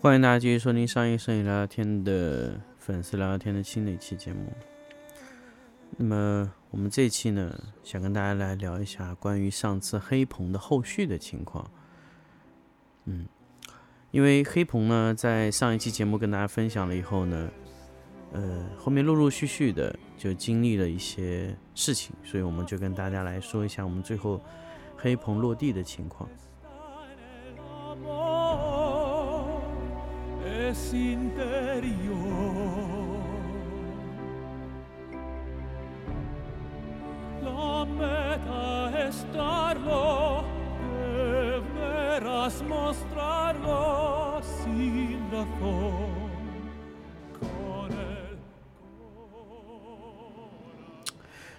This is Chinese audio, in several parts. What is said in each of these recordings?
欢迎大家继续收听上一摄影聊聊天的粉丝聊聊天的新的一期节目。那么我们这一期呢，想跟大家来聊一下关于上次黑棚的后续的情况。嗯，因为黑棚呢，在上一期节目跟大家分享了以后呢，呃，后面陆陆续续的就经历了一些事情，所以我们就跟大家来说一下我们最后黑棚落地的情况。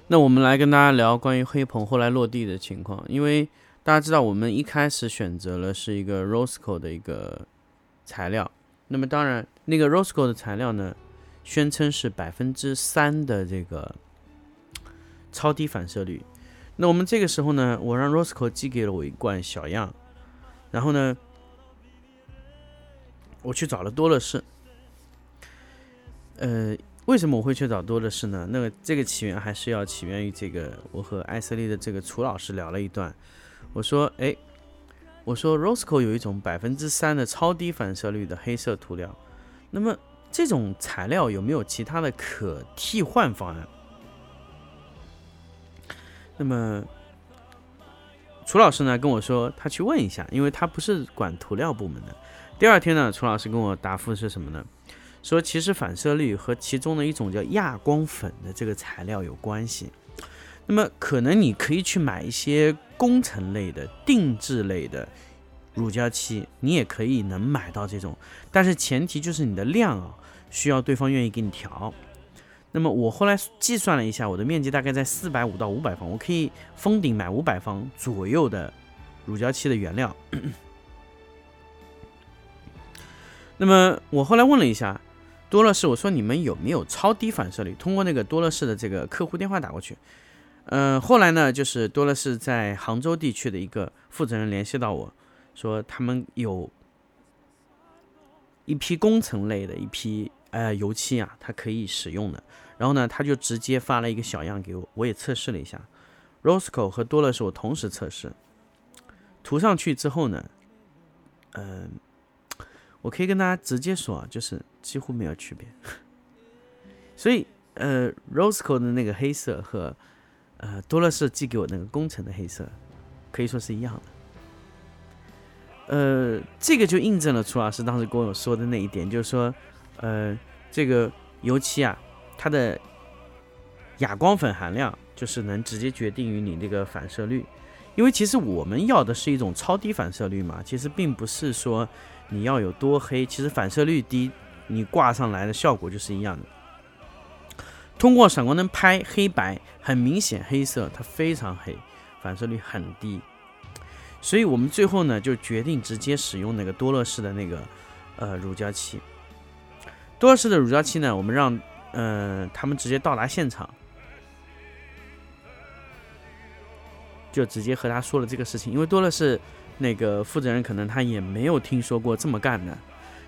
那我们来跟大家聊关于黑棚后来落地的情况，因为大家知道我们一开始选择了是一个 Rosco 的一个材料，那么当然那个 Rosco 的材料呢，宣称是百分之三的这个超低反射率。那我们这个时候呢，我让 Rosco 寄给了我一罐小样，然后呢，我去找了多乐士，呃。为什么我会去找多乐士呢？那个这个起源还是要起源于这个，我和艾瑟利的这个楚老师聊了一段。我说，哎，我说 Rosco 有一种百分之三的超低反射率的黑色涂料，那么这种材料有没有其他的可替换方案？那么楚老师呢跟我说，他去问一下，因为他不是管涂料部门的。第二天呢，楚老师跟我答复是什么呢？说其实反射率和其中的一种叫亚光粉的这个材料有关系。那么可能你可以去买一些工程类的、定制类的乳胶漆，你也可以能买到这种，但是前提就是你的量啊，需要对方愿意给你调。那么我后来计算了一下，我的面积大概在四百五到五百方，我可以封顶买五百方左右的乳胶漆的原料。那么我后来问了一下。多乐士，我说你们有没有超低反射率？通过那个多乐士的这个客户电话打过去。嗯、后来呢，就是多乐士在杭州地区的一个负责人联系到我，说他们有一批工程类的一批呃油漆啊，它可以使用的。然后呢，他就直接发了一个小样给我，我也测试了一下。Rosco 和多乐士我同时测试，涂上去之后呢，嗯、我可以跟大家直接说啊，就是几乎没有区别。所以，呃，Rosco 的那个黑色和呃多乐士寄给我那个工程的黑色，可以说是一样的。呃，这个就印证了楚老师当时跟我说的那一点，就是说，呃，这个油漆啊，它的哑光粉含量就是能直接决定于你这个反射率。因为其实我们要的是一种超低反射率嘛，其实并不是说。你要有多黑，其实反射率低，你挂上来的效果就是一样的。通过闪光灯拍黑白，很明显黑色它非常黑，反射率很低。所以我们最后呢就决定直接使用那个多乐士的那个呃乳胶漆。多乐士的乳胶漆呢，我们让呃他们直接到达现场，就直接和他说了这个事情，因为多乐士。那个负责人可能他也没有听说过这么干的，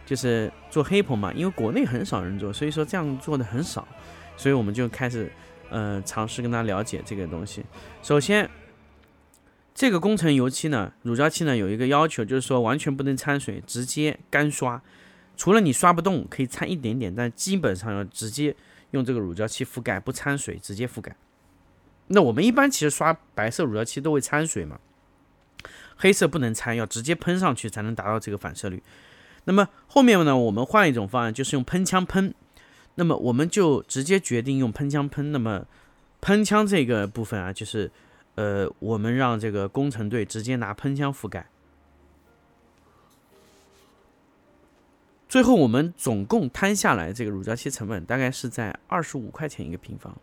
就是做黑棚嘛，因为国内很少人做，所以说这样做的很少，所以我们就开始呃尝试跟他了解这个东西。首先，这个工程油漆呢，乳胶漆呢有一个要求，就是说完全不能掺水，直接干刷，除了你刷不动可以掺一点点，但基本上要直接用这个乳胶漆覆盖，不掺水，直接覆盖。那我们一般其实刷白色乳胶漆都会掺水嘛。黑色不能掺，要直接喷上去才能达到这个反射率。那么后面呢，我们换一种方案，就是用喷枪喷。那么我们就直接决定用喷枪喷。那么喷枪这个部分啊，就是呃，我们让这个工程队直接拿喷枪覆盖。最后我们总共摊下来这个乳胶漆成本大概是在二十五块钱一个平方。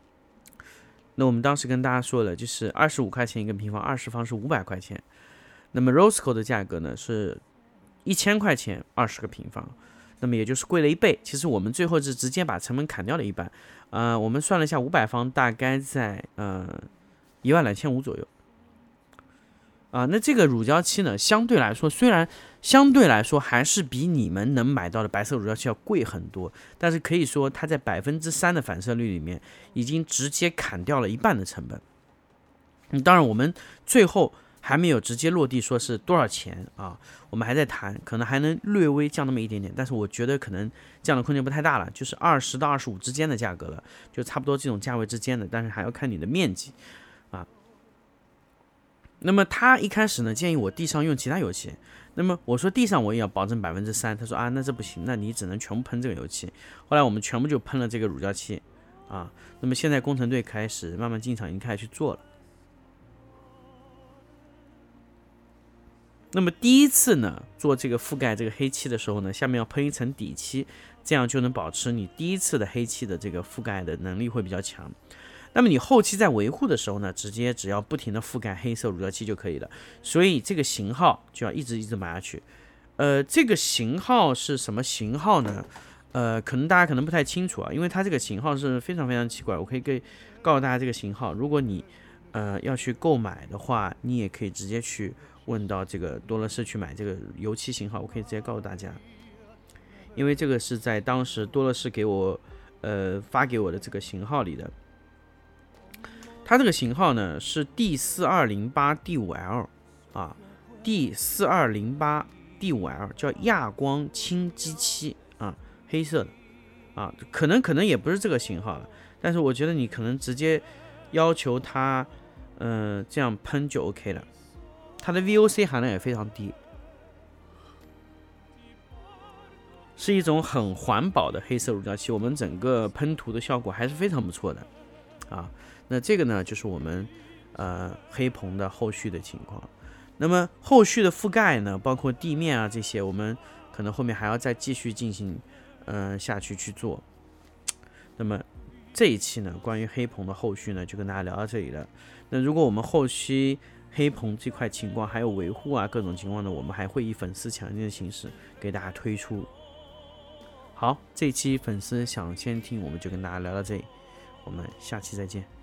那我们当时跟大家说了，就是二十五块钱一个平方，二十方是五百块钱。那么 Rosco 的价格呢是一千块钱二十个平方，那么也就是贵了一倍。其实我们最后是直接把成本砍掉了一半，呃，我们算了一下，五百方大概在呃一万两千五左右。啊，那这个乳胶漆呢，相对来说，虽然相对来说还是比你们能买到的白色乳胶漆要贵很多，但是可以说它在百分之三的反射率里面，已经直接砍掉了一半的成本。嗯，当然我们最后还没有直接落地说是多少钱啊，我们还在谈，可能还能略微降那么一点点，但是我觉得可能降的空间不太大了，就是二十到二十五之间的价格了，就差不多这种价位之间的，但是还要看你的面积。那么他一开始呢建议我地上用其他油漆，那么我说地上我也要保证百分之三，他说啊那这不行，那你只能全部喷这个油漆。后来我们全部就喷了这个乳胶漆啊。那么现在工程队开始慢慢进场，已经开始去做了。那么第一次呢做这个覆盖这个黑漆的时候呢，下面要喷一层底漆，这样就能保持你第一次的黑漆的这个覆盖的能力会比较强。那么你后期在维护的时候呢，直接只要不停的覆盖黑色乳胶漆就可以了。所以这个型号就要一直一直买下去。呃，这个型号是什么型号呢？呃，可能大家可能不太清楚啊，因为它这个型号是非常非常奇怪。我可以给告诉大家这个型号，如果你呃要去购买的话，你也可以直接去问到这个多乐士去买这个油漆型号，我可以直接告诉大家，因为这个是在当时多乐士给我呃发给我的这个型号里的。它这个型号呢是 D 四二零八 D 五 L 啊，D 四二零八 D 五 L 叫亚光清基漆啊，黑色的啊，可能可能也不是这个型号了，但是我觉得你可能直接要求它，嗯，这样喷就 OK 了。它的 VOC 含量也非常低，是一种很环保的黑色乳胶漆，我们整个喷涂的效果还是非常不错的啊。那这个呢，就是我们呃黑棚的后续的情况。那么后续的覆盖呢，包括地面啊这些，我们可能后面还要再继续进行嗯下去去做。那么这一期呢，关于黑棚的后续呢，就跟大家聊到这里了。那如果我们后期黑棚这块情况还有维护啊各种情况呢，我们还会以粉丝强劲的形式给大家推出。好，这期粉丝想先听，我们就跟大家聊到这里，我们下期再见。